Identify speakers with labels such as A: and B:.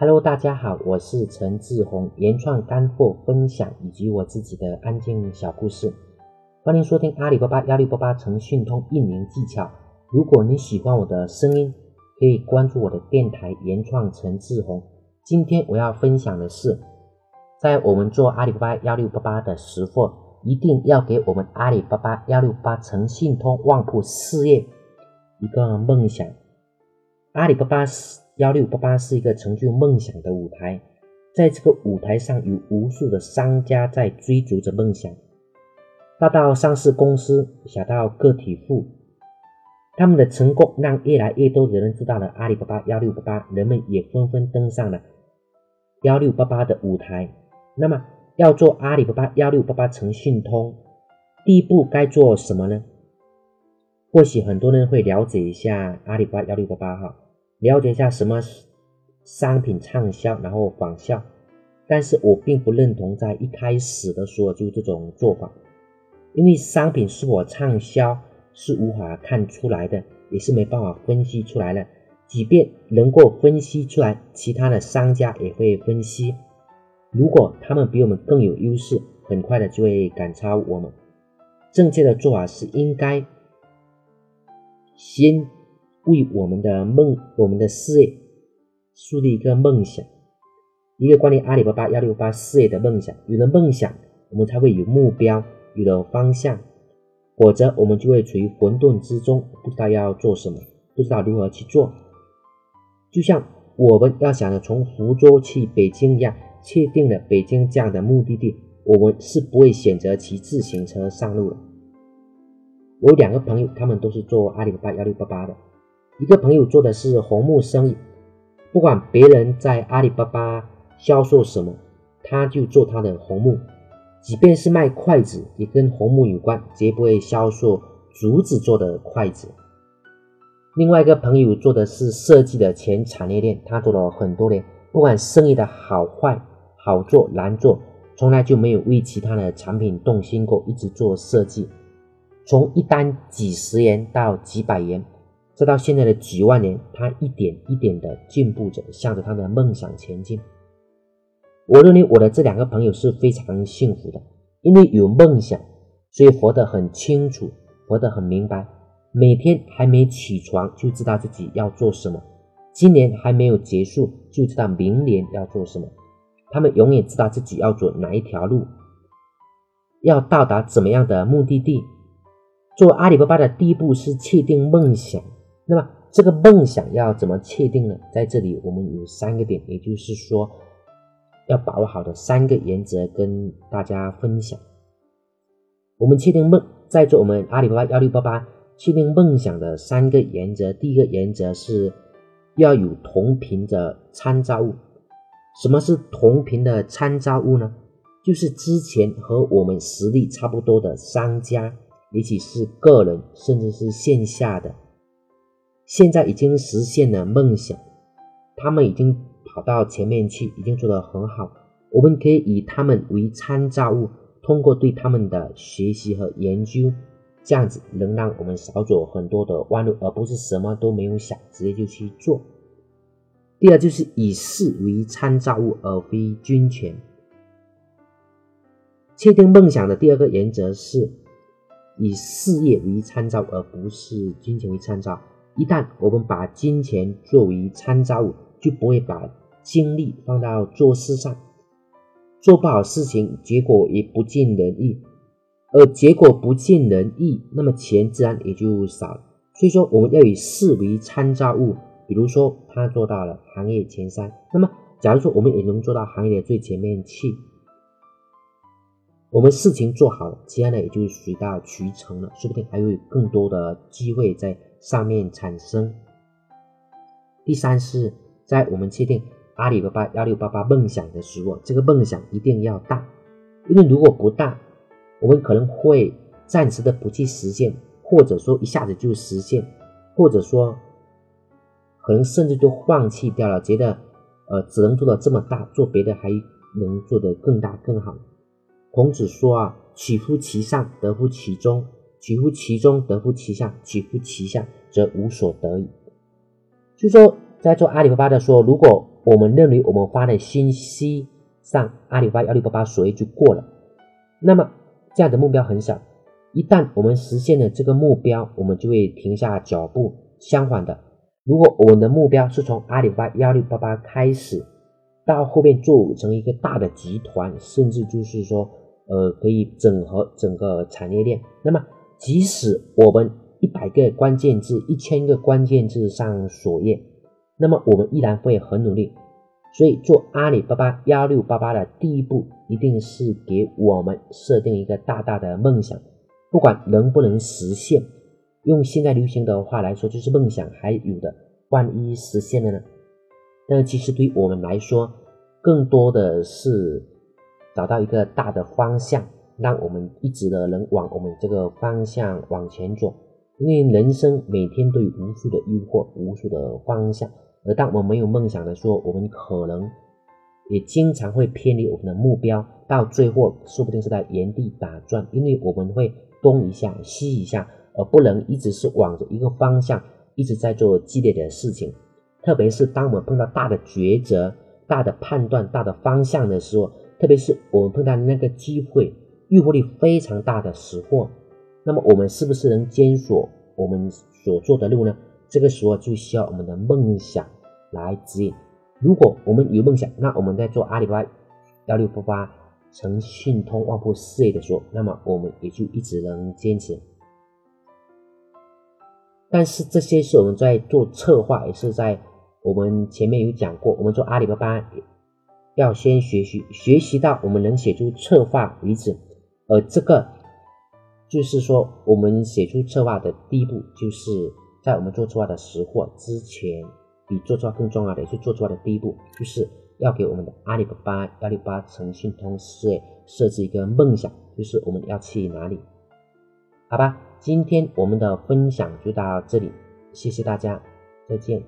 A: Hello，大家好，我是陈志宏，原创干货分享以及我自己的安静小故事，欢迎收听阿里巴巴幺六八八诚讯通运营技巧。如果你喜欢我的声音，可以关注我的电台原创陈志宏。今天我要分享的是，在我们做阿里巴巴幺六八八的时候，一定要给我们阿里巴巴幺六八诚信通旺铺事业一个梦想。阿里巴巴是幺六八八是一个成就梦想的舞台，在这个舞台上有无数的商家在追逐着梦想，大到上市公司，小到个体户，他们的成功让越来越多的人知道了阿里巴巴幺六八八，人们也纷纷登上了幺六八八的舞台。那么，要做阿里巴巴幺六八八诚信通，第一步该做什么呢？或许很多人会了解一下阿里巴巴幺六八八哈，了解一下什么商品畅销，然后仿效。但是我并不认同在一开始的时候就这种做法，因为商品是否畅销是无法看出来的，也是没办法分析出来的。即便能够分析出来，其他的商家也会分析，如果他们比我们更有优势，很快的就会赶超我们。正确的做法是应该。先为我们的梦、我们的事业树立一个梦想，一个关于阿里巴巴幺六八事业的梦想。有了梦想，我们才会有目标，有了方向，否则我们就会处于混沌之中，不知道要做什么，不知道如何去做。就像我们要想着从福州去北京一样，确定了北京这样的目的地，我们是不会选择骑自行车上路的。我有两个朋友，他们都是做阿里巴巴幺六八八的。一个朋友做的是红木生意，不管别人在阿里巴巴销售什么，他就做他的红木。即便是卖筷子，也跟红木有关，绝不会销售竹子做的筷子。另外一个朋友做的是设计的全产业链，他做了很多年，不管生意的好坏、好做难做，从来就没有为其他的产品动心过，一直做设计。从一单几十元到几百元，再到现在的几万年，他一点一点的进步着，向着他的梦想前进。我认为我的这两个朋友是非常幸福的，因为有梦想，所以活得很清楚，活得很明白。每天还没起床就知道自己要做什么，今年还没有结束就知道明年要做什么。他们永远知道自己要走哪一条路，要到达怎么样的目的地。做阿里巴巴的第一步是确定梦想，那么这个梦想要怎么确定呢？在这里我们有三个点，也就是说要把握好的三个原则跟大家分享。我们确定梦，在做我们阿里巴巴幺六八八确定梦想的三个原则，第一个原则是要有同频的参照物。什么是同频的参照物呢？就是之前和我们实力差不多的商家。尤其是个人，甚至是线下的，现在已经实现了梦想，他们已经跑到前面去，已经做得很好。我们可以以他们为参照物，通过对他们的学习和研究，这样子能让我们少走很多的弯路，而不是什么都没有想，直接就去做。第二就是以事为参照物，而非金钱。确定梦想的第二个原则是。以事业为参照，而不是金钱为参照。一旦我们把金钱作为参照物，就不会把精力放到做事上，做不好事情，结果也不尽人意。而结果不尽人意，那么钱自然也就少了。所以说，我们要以事为参照物。比如说，他做到了行业前三，那么假如说我们也能做到行业的最前面去。我们事情做好了，其他的也就水到渠成了，说不定还会有更多的机会在上面产生。第三是，在我们确定阿里巴巴幺六八八梦想的时候，这个梦想一定要大，因为如果不大，我们可能会暂时的不去实现，或者说一下子就实现，或者说可能甚至都放弃掉了，觉得呃只能做到这么大，做别的还能做得更大更好。孔子说啊，取乎其上，得乎其中；取乎其中，得乎其下；取乎其下，则无所得矣。就说在做阿里巴巴的时候，如果我们认为我们发的信息上阿里巴巴幺六八八首页就过了，那么这样的目标很小。一旦我们实现了这个目标，我们就会停下脚步。相反的，如果我们的目标是从阿里巴巴幺六八八开始，到后面做成一个大的集团，甚至就是说，呃，可以整合整个产业链。那么，即使我们一百个关键字、一千个关键字上首页，那么我们依然会很努力。所以，做阿里巴巴幺六八八的第一步，一定是给我们设定一个大大的梦想。不管能不能实现，用现在流行的话来说，就是梦想还有的，万一实现了呢？但其实对于我们来说，更多的是找到一个大的方向，让我们一直的能往我们这个方向往前走。因为人生每天都有无数的诱惑，无数的方向，而当我们没有梦想的时候，我们可能也经常会偏离我们的目标，到最后说不定是在原地打转，因为我们会。东一下西一下，而不能一直是往着一个方向一直在做激烈的事情。特别是当我们碰到大的抉择、大的判断、大的方向的时候，特别是我们碰到那个机会、诱惑力非常大的时候，那么我们是不是能坚守我们所做的路呢？这个时候就需要我们的梦想来指引。如果我们有梦想，那我们在做阿里巴巴幺六八八。诚信通旺铺事业的时候，那么我们也就一直能坚持。但是这些是我们在做策划，也是在我们前面有讲过，我们做阿里巴巴要先学习，学习到我们能写出策划为止。而这个就是说，我们写出策划的第一步，就是在我们做策划的识货之前，比做策划更重要的也是做策划的第一步，就是。要给我们的阿里巴巴幺六八诚信通事设置一个梦想，就是我们要去哪里？好吧，今天我们的分享就到这里，谢谢大家，再见。